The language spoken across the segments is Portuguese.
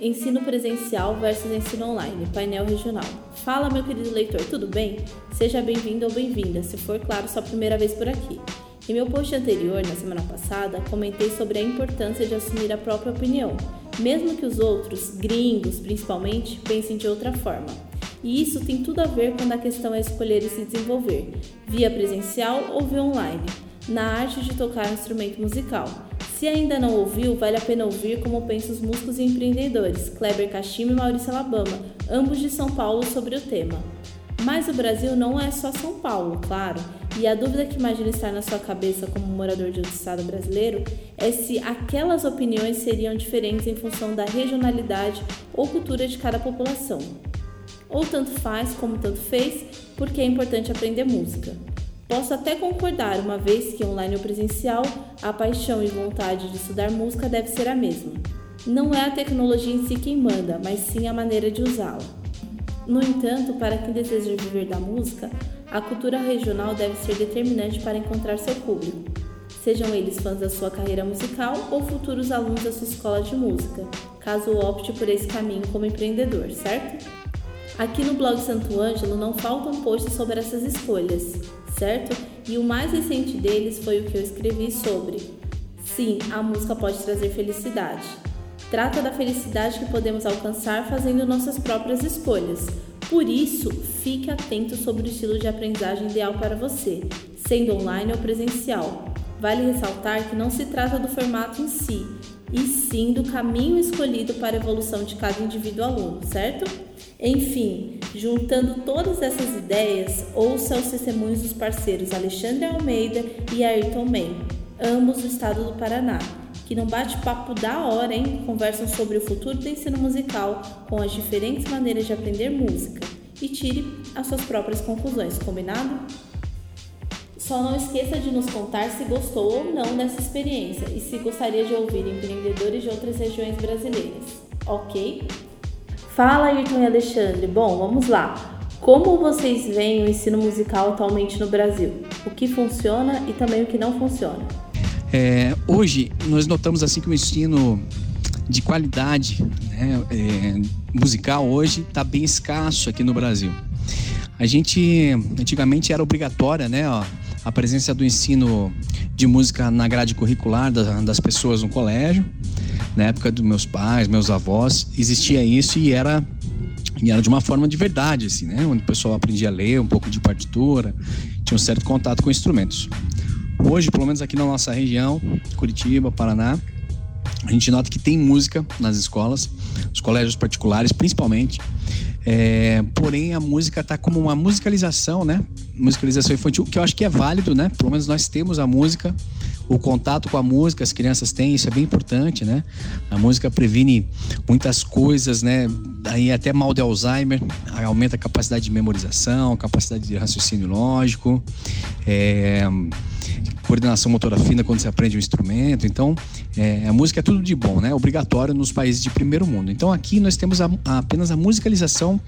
Ensino presencial versus ensino online, painel regional. Fala, meu querido leitor, tudo bem? Seja bem-vindo ou bem-vinda, se for, claro, sua primeira vez por aqui. Em meu post anterior, na semana passada, comentei sobre a importância de assumir a própria opinião, mesmo que os outros, gringos principalmente, pensem de outra forma. E isso tem tudo a ver quando a questão é escolher e se desenvolver, via presencial ou via online, na arte de tocar um instrumento musical. Se ainda não ouviu, vale a pena ouvir como pensam os músicos e empreendedores, Kleber Kashima e Maurício Alabama, ambos de São Paulo, sobre o tema. Mas o Brasil não é só São Paulo, claro. E a dúvida que imagina estar na sua cabeça como morador de outro estado brasileiro é se aquelas opiniões seriam diferentes em função da regionalidade ou cultura de cada população. Ou tanto faz como tanto fez, porque é importante aprender música. Posso até concordar, uma vez que online ou presencial, a paixão e vontade de estudar música deve ser a mesma. Não é a tecnologia em si quem manda, mas sim a maneira de usá-la. No entanto, para quem deseja viver da música, a cultura regional deve ser determinante para encontrar seu público, sejam eles fãs da sua carreira musical ou futuros alunos da sua escola de música, caso opte por esse caminho como empreendedor, certo? Aqui no blog Santo Ângelo não faltam posts sobre essas escolhas, certo? E o mais recente deles foi o que eu escrevi sobre. Sim, a música pode trazer felicidade. Trata da felicidade que podemos alcançar fazendo nossas próprias escolhas. Por isso, fique atento sobre o estilo de aprendizagem ideal para você, sendo online ou presencial. Vale ressaltar que não se trata do formato em si, e sim do caminho escolhido para a evolução de cada indivíduo aluno, certo? Enfim, juntando todas essas ideias, ouça os testemunhos dos parceiros Alexandre Almeida e Ayrton Man, ambos do estado do Paraná que não bate-papo da hora, hein? Conversam sobre o futuro do ensino musical com as diferentes maneiras de aprender música e tire as suas próprias conclusões, combinado? Só não esqueça de nos contar se gostou ou não dessa experiência e se gostaria de ouvir empreendedores de outras regiões brasileiras, ok? Fala, Ayrton e Alexandre. Bom, vamos lá. Como vocês veem o ensino musical atualmente no Brasil? O que funciona e também o que não funciona? É, hoje nós notamos assim que o ensino de qualidade né, é, musical hoje está bem escasso aqui no Brasil. A gente antigamente era obrigatória, né, ó, a presença do ensino de música na grade curricular das, pessoas no colégio. Na época dos meus pais, meus avós, existia isso e era e era de uma forma de verdade, assim, né? Onde o pessoal aprendia a ler um pouco de partitura, tinha um certo contato com instrumentos. Hoje, pelo menos aqui na nossa região, Curitiba, Paraná, a gente nota que tem música nas escolas, os colégios particulares principalmente. É, porém, a música está como uma musicalização, né? Musicalização infantil, que eu acho que é válido, né? Pelo menos nós temos a música, o contato com a música, as crianças têm, isso é bem importante, né? A música previne muitas coisas, né? Aí até mal de Alzheimer, aumenta a capacidade de memorização, capacidade de raciocínio lógico. É, coordenação motora fina quando você aprende um instrumento. Então, é, a música é tudo de bom, né? Obrigatório nos países de primeiro mundo. Então, aqui nós temos a, a, apenas a musicalização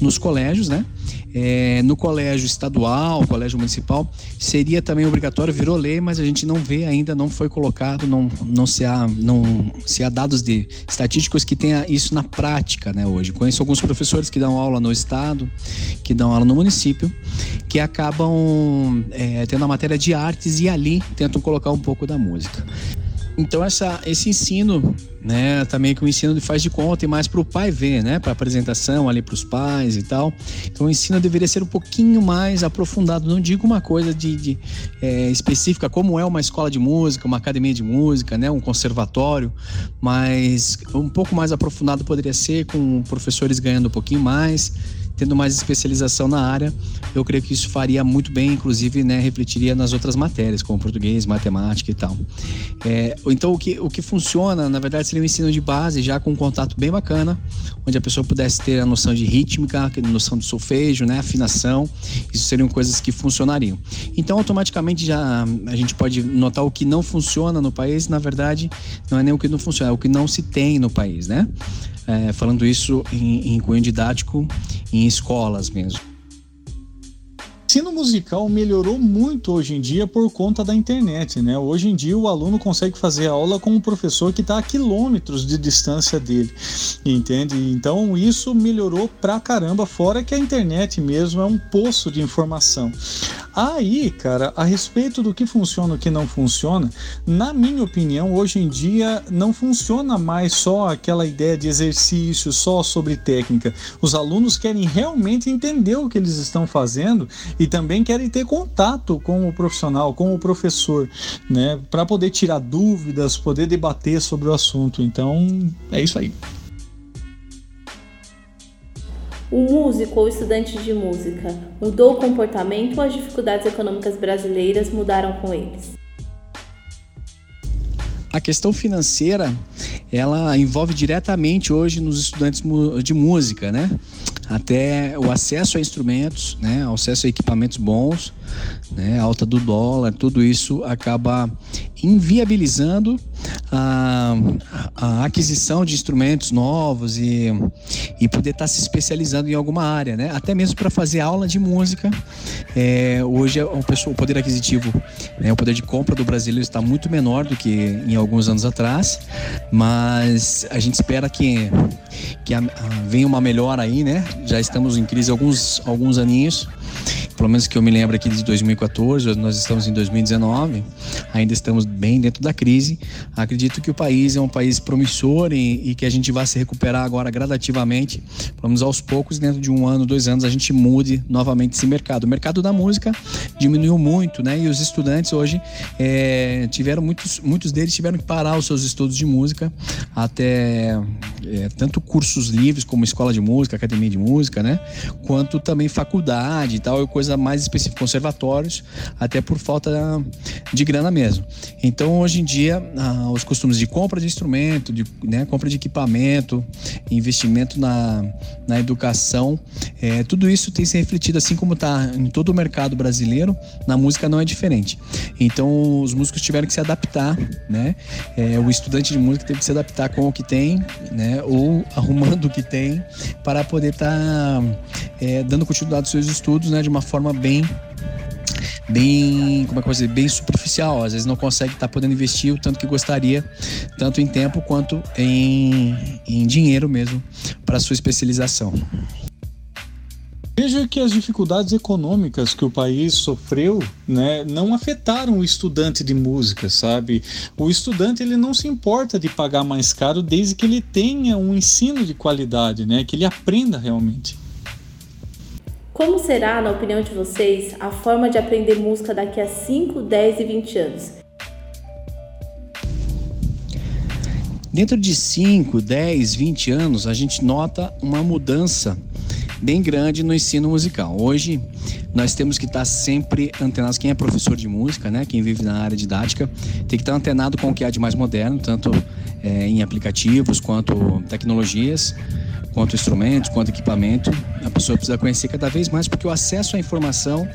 nos colégios, né? É, no colégio estadual, colégio municipal, seria também obrigatório, virou lei, mas a gente não vê ainda, não foi colocado, não, não, se, há, não se há dados de estatísticos que tenha isso na prática, né? Hoje. Conheço alguns professores que dão aula no estado, que dão aula no município, que acabam é, tendo a matéria de artes e ali ali tentam colocar um pouco da música. Então essa, esse ensino, né, também que o ensino faz de conta e mais para o pai ver, né, para apresentação ali para os pais e tal. Então o ensino deveria ser um pouquinho mais aprofundado. Não digo uma coisa de, de é, específica como é uma escola de música, uma academia de música, né, um conservatório, mas um pouco mais aprofundado poderia ser com professores ganhando um pouquinho mais tendo mais especialização na área, eu creio que isso faria muito bem, inclusive, né, refletiria nas outras matérias, como português, matemática e tal. É, então, o que, o que funciona, na verdade, seria um ensino de base, já com um contato bem bacana, onde a pessoa pudesse ter a noção de rítmica, a noção de solfejo, né, afinação, isso seriam coisas que funcionariam. Então, automaticamente, já a gente pode notar o que não funciona no país, na verdade, não é nem o que não funciona, é o que não se tem no país, né? é, falando isso em, em cunho didático em escolas mesmo. ensino musical melhorou muito hoje em dia por conta da internet, né? Hoje em dia o aluno consegue fazer aula com um professor que está a quilômetros de distância dele, entende? Então isso melhorou pra caramba, fora que a internet mesmo é um poço de informação. Aí, cara, a respeito do que funciona e o que não funciona, na minha opinião, hoje em dia não funciona mais só aquela ideia de exercício, só sobre técnica. Os alunos querem realmente entender o que eles estão fazendo e também querem ter contato com o profissional, com o professor, né, para poder tirar dúvidas, poder debater sobre o assunto. Então, é isso aí. O músico ou estudante de música mudou o comportamento ou as dificuldades econômicas brasileiras mudaram com eles? A questão financeira, ela envolve diretamente hoje nos estudantes de música, né? Até o acesso a instrumentos, né? O acesso a equipamentos bons, né? alta do dólar, tudo isso acaba inviabilizando a, a aquisição de instrumentos novos e, e poder estar tá se especializando em alguma área, né? Até mesmo para fazer aula de música. É, hoje o, pessoal, o poder aquisitivo, né? o poder de compra do brasileiro está muito menor do que em alguns anos atrás, mas a gente espera que, que a, a, venha uma melhora aí, né? Já estamos em crise alguns, alguns aninhos pelo menos que eu me lembro aqui de 2014, nós estamos em 2019, ainda estamos bem dentro da crise. Acredito que o país é um país promissor e, e que a gente vai se recuperar agora gradativamente, vamos aos poucos, dentro de um ano, dois anos, a gente mude novamente esse mercado. O mercado da música diminuiu muito, né? E os estudantes hoje é, tiveram muitos, muitos deles tiveram que parar os seus estudos de música, até é, tanto cursos livres como escola de música, academia de música, né? Quanto também faculdade e tal, coisa mais específica, conservatórios, até por falta de grana mesmo. Então, hoje em dia, ah, os costumes de compra de instrumento, de né, compra de equipamento, investimento na, na educação, é, tudo isso tem se refletido, assim como está em todo o mercado brasileiro, na música não é diferente. Então, os músicos tiveram que se adaptar, né? É, o estudante de música teve que se adaptar com o que tem, né? Ou arrumando o que tem para poder estar tá, é, dando continuidade aos seus estudos, né? De uma forma bem bem, como é que eu dizer, bem superficial. Às vezes não consegue estar tá podendo investir o tanto que gostaria, tanto em tempo quanto em, em dinheiro mesmo, para sua especialização. Veja que as dificuldades econômicas que o país sofreu, né, não afetaram o estudante de música, sabe? O estudante ele não se importa de pagar mais caro desde que ele tenha um ensino de qualidade, né, que ele aprenda realmente. Como será, na opinião de vocês, a forma de aprender música daqui a 5, 10 e 20 anos? Dentro de 5, 10, 20 anos, a gente nota uma mudança bem grande no ensino musical. Hoje, nós temos que estar sempre antenados. Quem é professor de música, né, quem vive na área didática, tem que estar antenado com o que há de mais moderno, tanto é, em aplicativos quanto tecnologias quanto instrumentos, quanto equipamento. A pessoa precisa conhecer cada vez mais, porque o acesso à informação,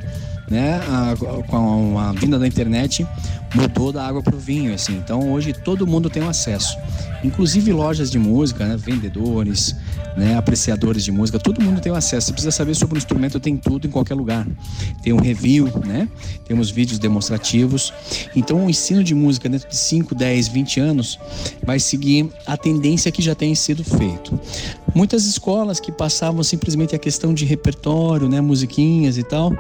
né, a, com a, a vinda da internet, mudou da água para o vinho, assim. Então hoje todo mundo tem um acesso, inclusive lojas de música, né, vendedores, né, apreciadores de música, todo mundo tem acesso. Você precisa saber sobre o instrumento, tem tudo em qualquer lugar. Tem um review, né? Temos vídeos demonstrativos. Então, o ensino de música dentro de 5, 10, 20 anos vai seguir a tendência que já tem sido feito. Muitas escolas que passavam simplesmente a questão de repertório, né, musiquinhas e tal.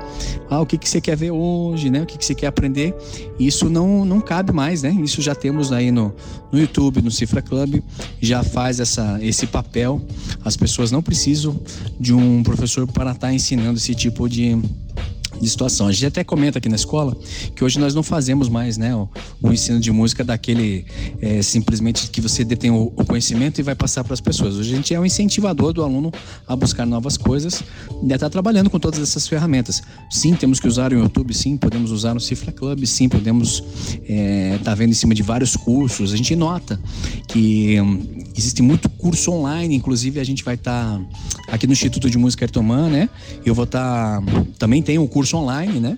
Ah, o que que você quer ver hoje, né? O que que você quer aprender? Isso não não cabe mais, né? Isso já temos aí no, no YouTube, no Cifra Club, já faz essa esse papel as pessoas não precisam de um professor para estar tá ensinando esse tipo de de situação. A gente até comenta aqui na escola que hoje nós não fazemos mais né, o, o ensino de música daquele é, simplesmente que você detém o, o conhecimento e vai passar para as pessoas. Hoje a gente é um incentivador do aluno a buscar novas coisas e a estar trabalhando com todas essas ferramentas. Sim, temos que usar o YouTube, sim, podemos usar o Cifra Club, sim, podemos estar é, tá vendo em cima de vários cursos. A gente nota que hum, existe muito curso online, inclusive a gente vai estar tá aqui no Instituto de Música Ertomã, né? Eu vou estar tá, também tem um curso curso online, né?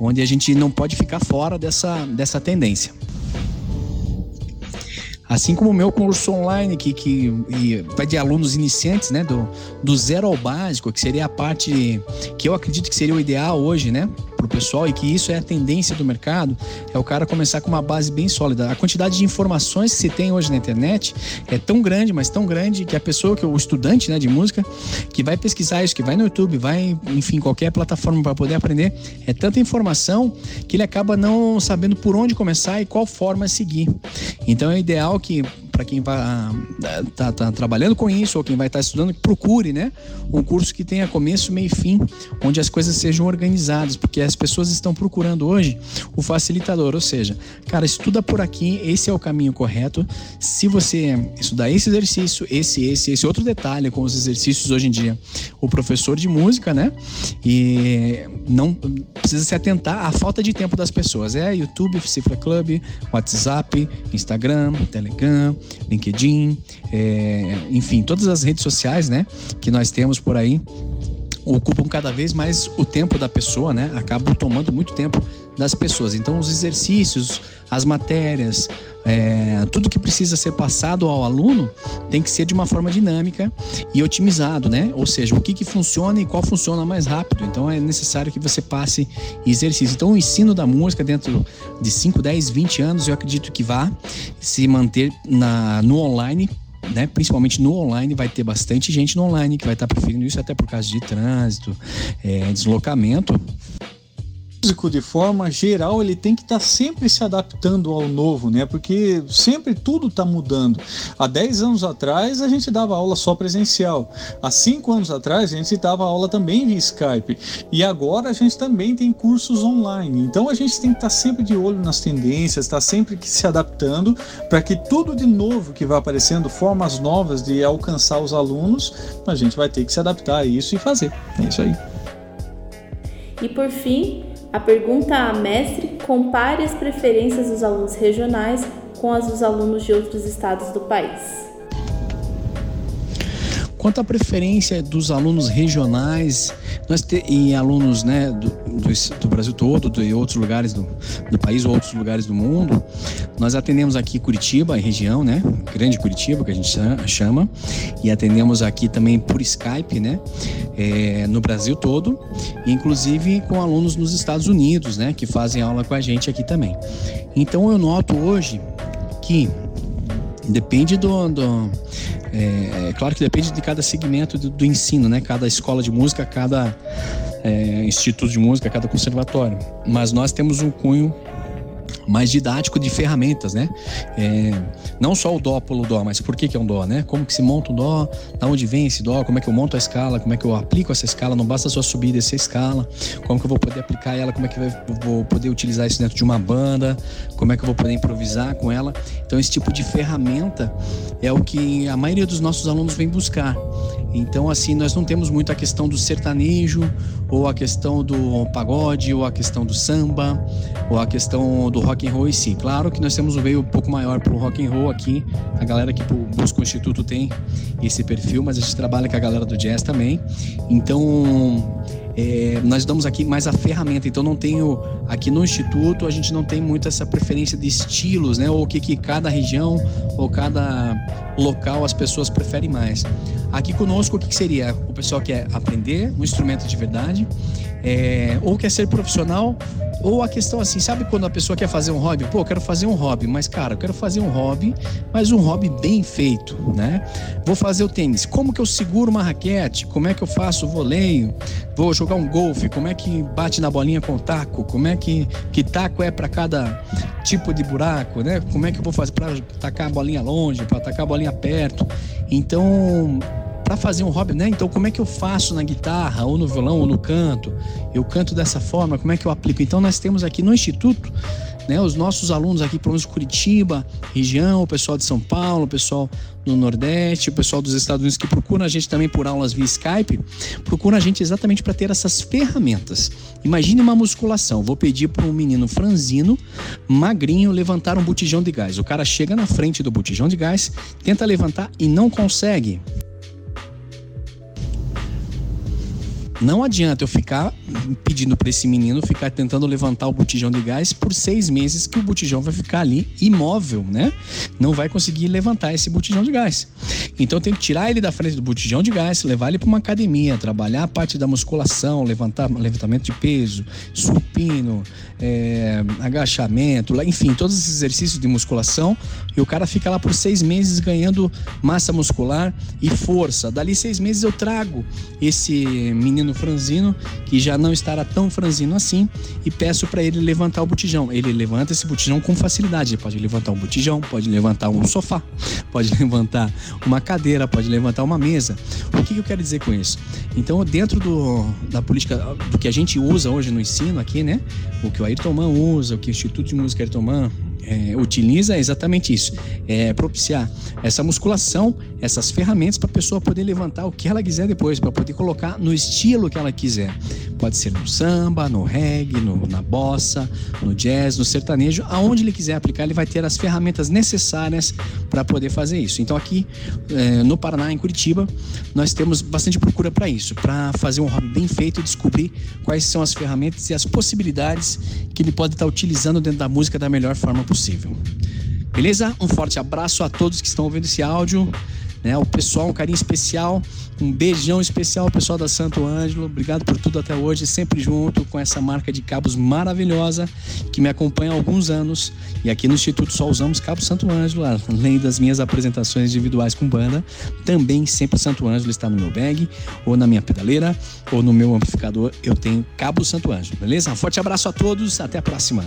Onde a gente não pode ficar fora dessa, dessa tendência. Assim como o meu curso online, que, que vai de alunos iniciantes, né? Do, do zero ao básico, que seria a parte que eu acredito que seria o ideal hoje, né? Para o pessoal e que isso é a tendência do mercado, é o cara começar com uma base bem sólida. A quantidade de informações que se tem hoje na internet é tão grande, mas tão grande que a pessoa, que o estudante né, de música, que vai pesquisar isso, que vai no YouTube, vai, enfim, qualquer plataforma para poder aprender, é tanta informação que ele acaba não sabendo por onde começar e qual forma seguir. Então é ideal que para quem vai tá, tá, trabalhando com isso ou quem vai estar tá estudando, procure, né, um curso que tenha começo, meio e fim, onde as coisas sejam organizadas, porque as pessoas estão procurando hoje o facilitador, ou seja, cara, estuda por aqui, esse é o caminho correto. Se você estudar esse exercício, esse, esse, esse outro detalhe com os exercícios hoje em dia, o professor de música, né, e não precisa se atentar à falta de tempo das pessoas. É YouTube, Cifra Club, WhatsApp, Instagram, Telegram, LinkedIn, é, enfim, todas as redes sociais, né, que nós temos por aí ocupam cada vez mais o tempo da pessoa, né? Acabam tomando muito tempo das pessoas. Então, os exercícios, as matérias, é, tudo que precisa ser passado ao aluno tem que ser de uma forma dinâmica e otimizado, né? Ou seja, o que, que funciona e qual funciona mais rápido. Então, é necessário que você passe exercício. Então, o ensino da música dentro de 5, 10, 20 anos, eu acredito que vá se manter na, no online né, principalmente no online, vai ter bastante gente no online que vai estar preferindo isso até por causa de trânsito, é, deslocamento músico de forma geral ele tem que estar tá sempre se adaptando ao novo, né? Porque sempre tudo está mudando. Há 10 anos atrás a gente dava aula só presencial. Há 5 anos atrás a gente dava aula também via Skype. E agora a gente também tem cursos online. Então a gente tem que estar tá sempre de olho nas tendências, estar tá sempre se adaptando para que tudo de novo que vai aparecendo, formas novas de alcançar os alunos, a gente vai ter que se adaptar a isso e fazer. É isso aí. E por fim, a pergunta a mestre compare as preferências dos alunos regionais com as dos alunos de outros estados do país. Quanto à preferência dos alunos regionais nós te, e alunos né, do, do, do Brasil todo, de outros lugares do, do, país ou outros lugares do mundo, nós atendemos aqui Curitiba, a região, né, Grande Curitiba, que a gente chama, e atendemos aqui também por Skype, né, é, no Brasil todo, inclusive com alunos nos Estados Unidos, né, que fazem aula com a gente aqui também. Então eu noto hoje que depende do, do é, é, claro que depende de cada segmento do, do, ensino, né? Cada escola de música, cada é, instituto de música, cada conservatório. Mas nós temos um cunho mais didático de ferramentas, né? É, não só o dó pelo dó, mas por que, que é um dó, né? Como que se monta um dó, da onde vem esse dó, como é que eu monto a escala, como é que eu aplico essa escala, não basta só subir e descer a escala, como que eu vou poder aplicar ela, como é que eu vou poder utilizar isso dentro de uma banda, como é que eu vou poder improvisar com ela. Então esse tipo de ferramenta é o que a maioria dos nossos alunos vem buscar. Então, assim, nós não temos muito a questão do sertanejo, ou a questão do pagode, ou a questão do samba, ou a questão do rock and roll em si. Claro que nós temos um veio um pouco maior para o rock and roll aqui. A galera que busca o Instituto tem esse perfil, mas a gente trabalha com a galera do jazz também. Então, é, nós damos aqui mais a ferramenta, então não tenho aqui no instituto a gente não tem muito essa preferência de estilos, né? Ou o que, que cada região ou cada local as pessoas preferem mais. Aqui conosco o que, seria? O pessoal quer aprender um instrumento de verdade, é, ou quer ser profissional, ou a questão assim, sabe quando a pessoa quer fazer um hobby? Pô, quero fazer um hobby, mas cara, eu quero fazer um hobby, mas um hobby bem feito, né? Vou fazer o tênis. Como que eu seguro uma raquete? Como é que eu faço o voleio? Vou jogar um golfe? Como é que bate na bolinha com taco? Como é que que taco é para cada tipo de buraco, né? Como é que eu vou fazer para tacar a bolinha longe, para tacar a bolinha perto? Então, para fazer um hobby, né? Então, como é que eu faço na guitarra, ou no violão, ou no canto? Eu canto dessa forma, como é que eu aplico? Então, nós temos aqui no Instituto, né, os nossos alunos aqui, pelo menos Curitiba, região, o pessoal de São Paulo, o pessoal do Nordeste, o pessoal dos Estados Unidos que procura a gente também por aulas via Skype, procura a gente exatamente para ter essas ferramentas. Imagine uma musculação. Vou pedir para um menino franzino, magrinho, levantar um botijão de gás. O cara chega na frente do botijão de gás, tenta levantar e não consegue. Não adianta eu ficar pedindo para esse menino ficar tentando levantar o botijão de gás por seis meses que o botijão vai ficar ali imóvel, né? Não vai conseguir levantar esse botijão de gás. Então eu tenho que tirar ele da frente do botijão de gás, levar ele para uma academia, trabalhar a parte da musculação, levantar levantamento de peso, supino, é, agachamento, enfim, todos esses exercícios de musculação. E o cara fica lá por seis meses ganhando massa muscular e força. Dali seis meses eu trago esse menino franzino que já não estará tão franzino assim e peço para ele levantar o botijão. Ele levanta esse botijão com facilidade. Ele pode levantar um botijão, pode levantar um sofá, pode levantar uma cadeira, pode levantar uma mesa. O que eu quero dizer com isso? Então, dentro do, da política do que a gente usa hoje no ensino aqui, né? O que o Ayrton Man usa, o que o Instituto de Música Ayrton Man é, utiliza exatamente isso, é propiciar essa musculação, essas ferramentas para a pessoa poder levantar o que ela quiser depois, para poder colocar no estilo que ela quiser. Pode ser no samba, no reggae, no, na bossa, no jazz, no sertanejo, aonde ele quiser aplicar, ele vai ter as ferramentas necessárias para poder fazer isso. Então aqui é, no Paraná, em Curitiba, nós temos bastante procura para isso, para fazer um hobby bem feito e descobrir quais são as ferramentas e as possibilidades que ele pode estar utilizando dentro da música da melhor forma possível. Beleza? Um forte abraço a todos que estão ouvindo esse áudio. Né, o pessoal, um carinho especial, um beijão especial ao pessoal da Santo Ângelo. Obrigado por tudo até hoje, sempre junto com essa marca de cabos maravilhosa que me acompanha há alguns anos. E aqui no Instituto só usamos cabo Santo Ângelo, além das minhas apresentações individuais com banda. Também sempre Santo Ângelo está no meu bag, ou na minha pedaleira, ou no meu amplificador. Eu tenho cabo Santo Ângelo, beleza? Um forte abraço a todos, até a próxima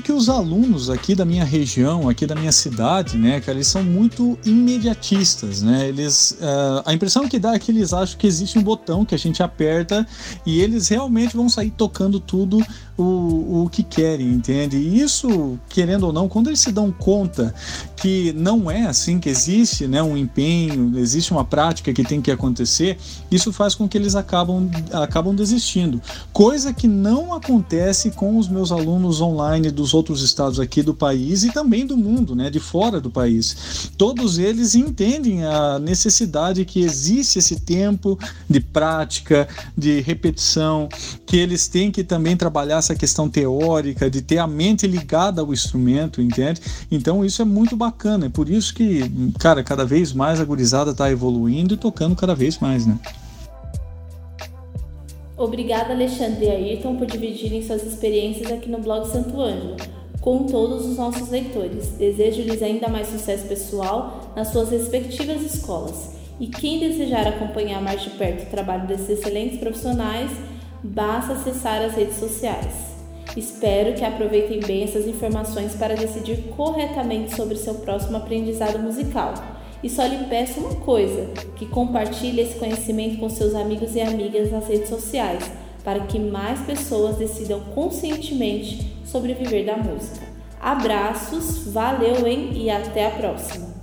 que os alunos aqui da minha região, aqui da minha cidade, né, cara, eles são muito imediatistas, né? Eles, uh, a impressão que dá é que eles acham que existe um botão que a gente aperta e eles realmente vão sair tocando tudo o, o que querem, entende? E isso, querendo ou não, quando eles se dão conta que não é assim que existe, né, um empenho, existe uma prática que tem que acontecer, isso faz com que eles acabam, acabam desistindo. Coisa que não acontece com os meus alunos online dos outros estados aqui do país e também do mundo, né, de fora do país. Todos eles entendem a necessidade que existe esse tempo de prática, de repetição, que eles têm que também trabalhar essa questão teórica, de ter a mente ligada ao instrumento, entende? Então isso é muito bacana, é por isso que, cara, cada vez mais a gurizada está evoluindo e tocando cada vez mais, né? Obrigada, Alexandre e Ayrton, por dividirem suas experiências aqui no blog Santo Ângelo com todos os nossos leitores. Desejo-lhes ainda mais sucesso pessoal nas suas respectivas escolas. E quem desejar acompanhar mais de perto o trabalho desses excelentes profissionais, basta acessar as redes sociais. Espero que aproveitem bem essas informações para decidir corretamente sobre seu próximo aprendizado musical. E só lhe peço uma coisa: que compartilhe esse conhecimento com seus amigos e amigas nas redes sociais, para que mais pessoas decidam conscientemente sobre viver da música. Abraços, valeu, hein? E até a próxima!